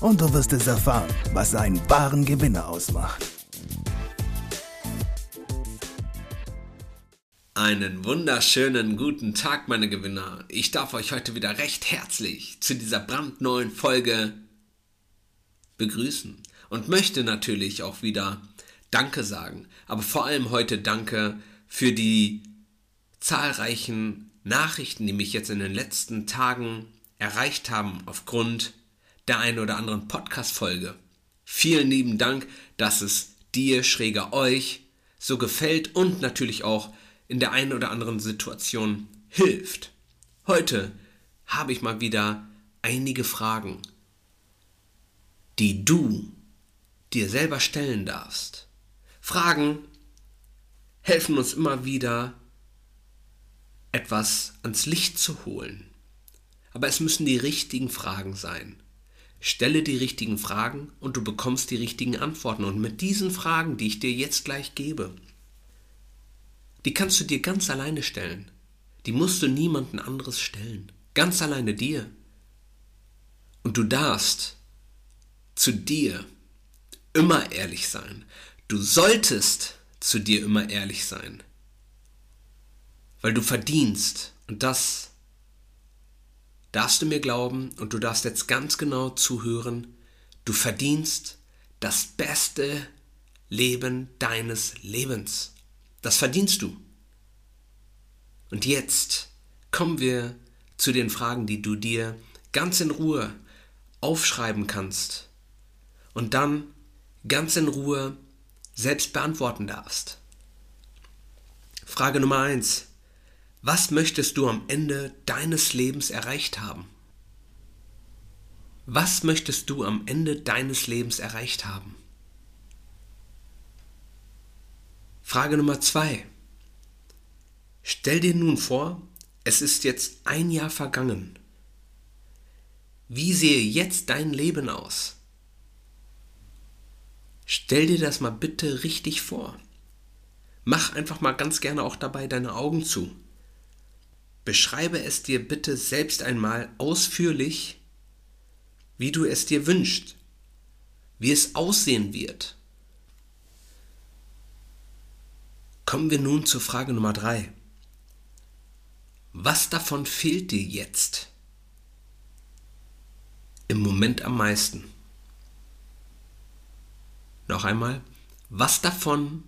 und du wirst es erfahren, was einen wahren Gewinner ausmacht. Einen wunderschönen guten Tag, meine Gewinner. Ich darf euch heute wieder recht herzlich zu dieser brandneuen Folge begrüßen und möchte natürlich auch wieder Danke sagen, aber vor allem heute Danke für die zahlreichen Nachrichten, die mich jetzt in den letzten Tagen erreicht haben aufgrund der einen oder anderen Podcast-Folge. Vielen lieben Dank, dass es dir, schräger euch, so gefällt und natürlich auch in der einen oder anderen Situation hilft. Heute habe ich mal wieder einige Fragen, die du dir selber stellen darfst. Fragen helfen uns immer wieder, etwas ans Licht zu holen. Aber es müssen die richtigen Fragen sein. Stelle die richtigen Fragen und du bekommst die richtigen Antworten. Und mit diesen Fragen, die ich dir jetzt gleich gebe, die kannst du dir ganz alleine stellen. Die musst du niemanden anderes stellen. Ganz alleine dir. Und du darfst zu dir immer ehrlich sein. Du solltest zu dir immer ehrlich sein. Weil du verdienst. Und das darfst du mir glauben und du darfst jetzt ganz genau zuhören. Du verdienst das beste Leben deines Lebens. Das verdienst du. Und jetzt kommen wir zu den Fragen, die du dir ganz in Ruhe aufschreiben kannst und dann ganz in Ruhe selbst beantworten darfst. Frage Nummer 1. Was möchtest du am Ende deines Lebens erreicht haben? Was möchtest du am Ende deines Lebens erreicht haben? Frage Nummer zwei. Stell dir nun vor, es ist jetzt ein Jahr vergangen. Wie sehe jetzt dein Leben aus? Stell dir das mal bitte richtig vor. Mach einfach mal ganz gerne auch dabei deine Augen zu. Beschreibe es dir bitte selbst einmal ausführlich, wie du es dir wünschst, wie es aussehen wird. Kommen wir nun zur Frage Nummer drei. Was davon fehlt dir jetzt? Im Moment am meisten. Noch einmal, was davon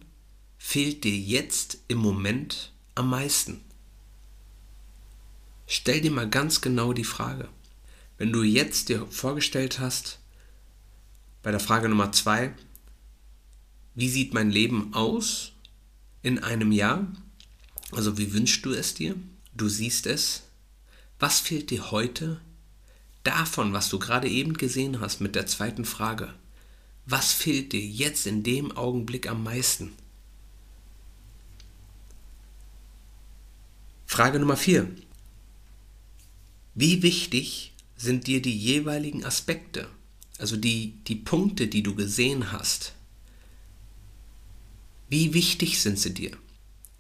fehlt dir jetzt im Moment am meisten? Stell dir mal ganz genau die Frage. Wenn du jetzt dir vorgestellt hast, bei der Frage Nummer zwei, wie sieht mein Leben aus? in einem Jahr? Also wie wünschst du es dir? Du siehst es. Was fehlt dir heute davon, was du gerade eben gesehen hast mit der zweiten Frage? Was fehlt dir jetzt in dem Augenblick am meisten? Frage Nummer 4. Wie wichtig sind dir die jeweiligen Aspekte, also die, die Punkte, die du gesehen hast, wie wichtig sind sie dir?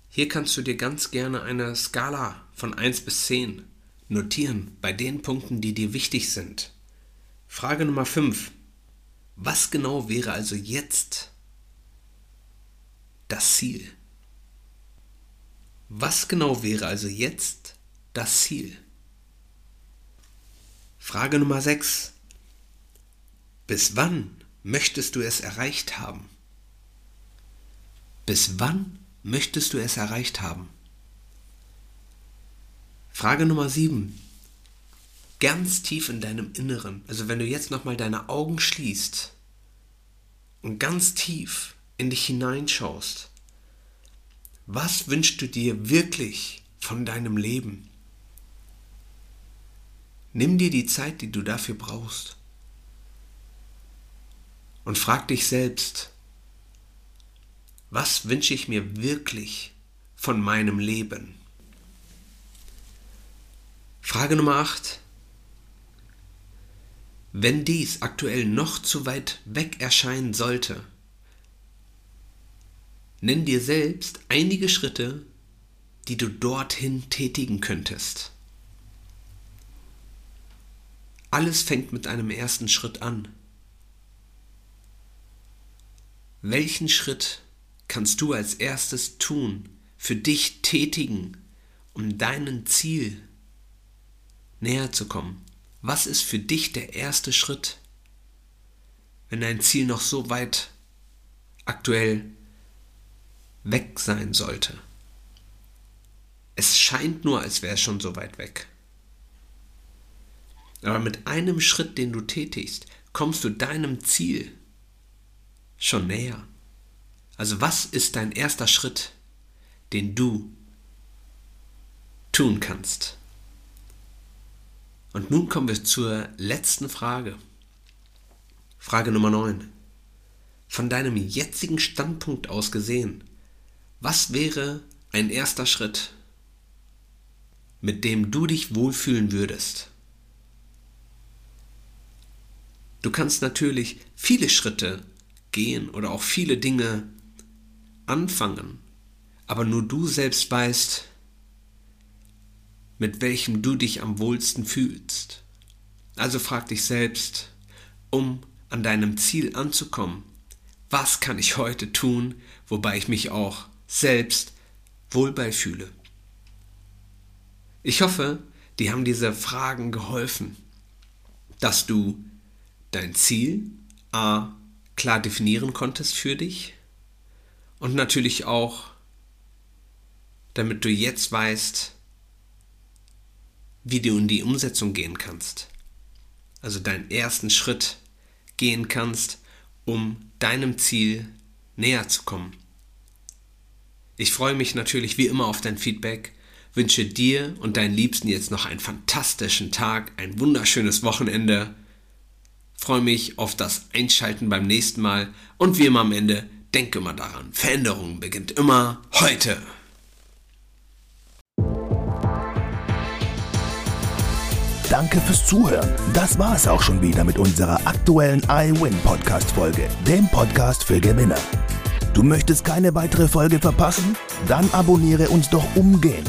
Hier kannst du dir ganz gerne eine Skala von 1 bis 10 notieren bei den Punkten, die dir wichtig sind. Frage Nummer 5. Was genau wäre also jetzt das Ziel? Was genau wäre also jetzt das Ziel? Frage Nummer 6. Bis wann möchtest du es erreicht haben? Bis wann möchtest du es erreicht haben? Frage Nummer 7. Ganz tief in deinem Inneren, also wenn du jetzt nochmal deine Augen schließt und ganz tief in dich hineinschaust, was wünschst du dir wirklich von deinem Leben? Nimm dir die Zeit, die du dafür brauchst und frag dich selbst, Was wünsche ich mir wirklich von meinem Leben? Frage Nummer 8. Wenn dies aktuell noch zu weit weg erscheinen sollte, nenn dir selbst einige Schritte, die du dorthin tätigen könntest. Alles fängt mit einem ersten Schritt an. Welchen Schritt kannst du als erstes tun, für dich tätigen, um deinem Ziel näher zu kommen? Was ist für dich der erste Schritt, wenn dein Ziel noch so weit aktuell weg sein sollte? Es scheint nur, als wäre es schon so weit weg. Aber mit einem Schritt, den du tätigst, kommst du deinem Ziel schon näher. Also was ist dein erster Schritt, den du tun kannst? Und nun kommen wir zur letzten Frage. Frage Nummer 9. Von deinem jetzigen Standpunkt aus gesehen, was wäre ein erster Schritt, mit dem du dich wohlfühlen würdest? Du kannst natürlich viele Schritte gehen oder auch viele Dinge anfangen, aber nur du selbst weißt, mit welchem du dich am wohlsten fühlst. Also frag dich selbst, um an deinem Ziel anzukommen, was kann ich heute tun, wobei ich mich auch selbst wohl beifühle. Ich hoffe, die haben diese Fragen geholfen, dass du dein Ziel A klar definieren konntest für dich und natürlich auch, damit du jetzt weißt, wie du in die Umsetzung gehen kannst. Also deinen ersten Schritt gehen kannst, um deinem Ziel näher zu kommen. Ich freue mich natürlich wie immer auf dein Feedback, wünsche dir und deinen Liebsten jetzt noch einen fantastischen Tag, ein wunderschönes Wochenende freue mich auf das Einschalten beim nächsten Mal und wie immer am Ende, denke immer daran, Veränderung beginnt immer heute. Danke fürs Zuhören. Das war es auch schon wieder mit unserer aktuellen iWin Podcast Folge, dem Podcast für Gewinner. Du möchtest keine weitere Folge verpassen? Dann abonniere uns doch umgehend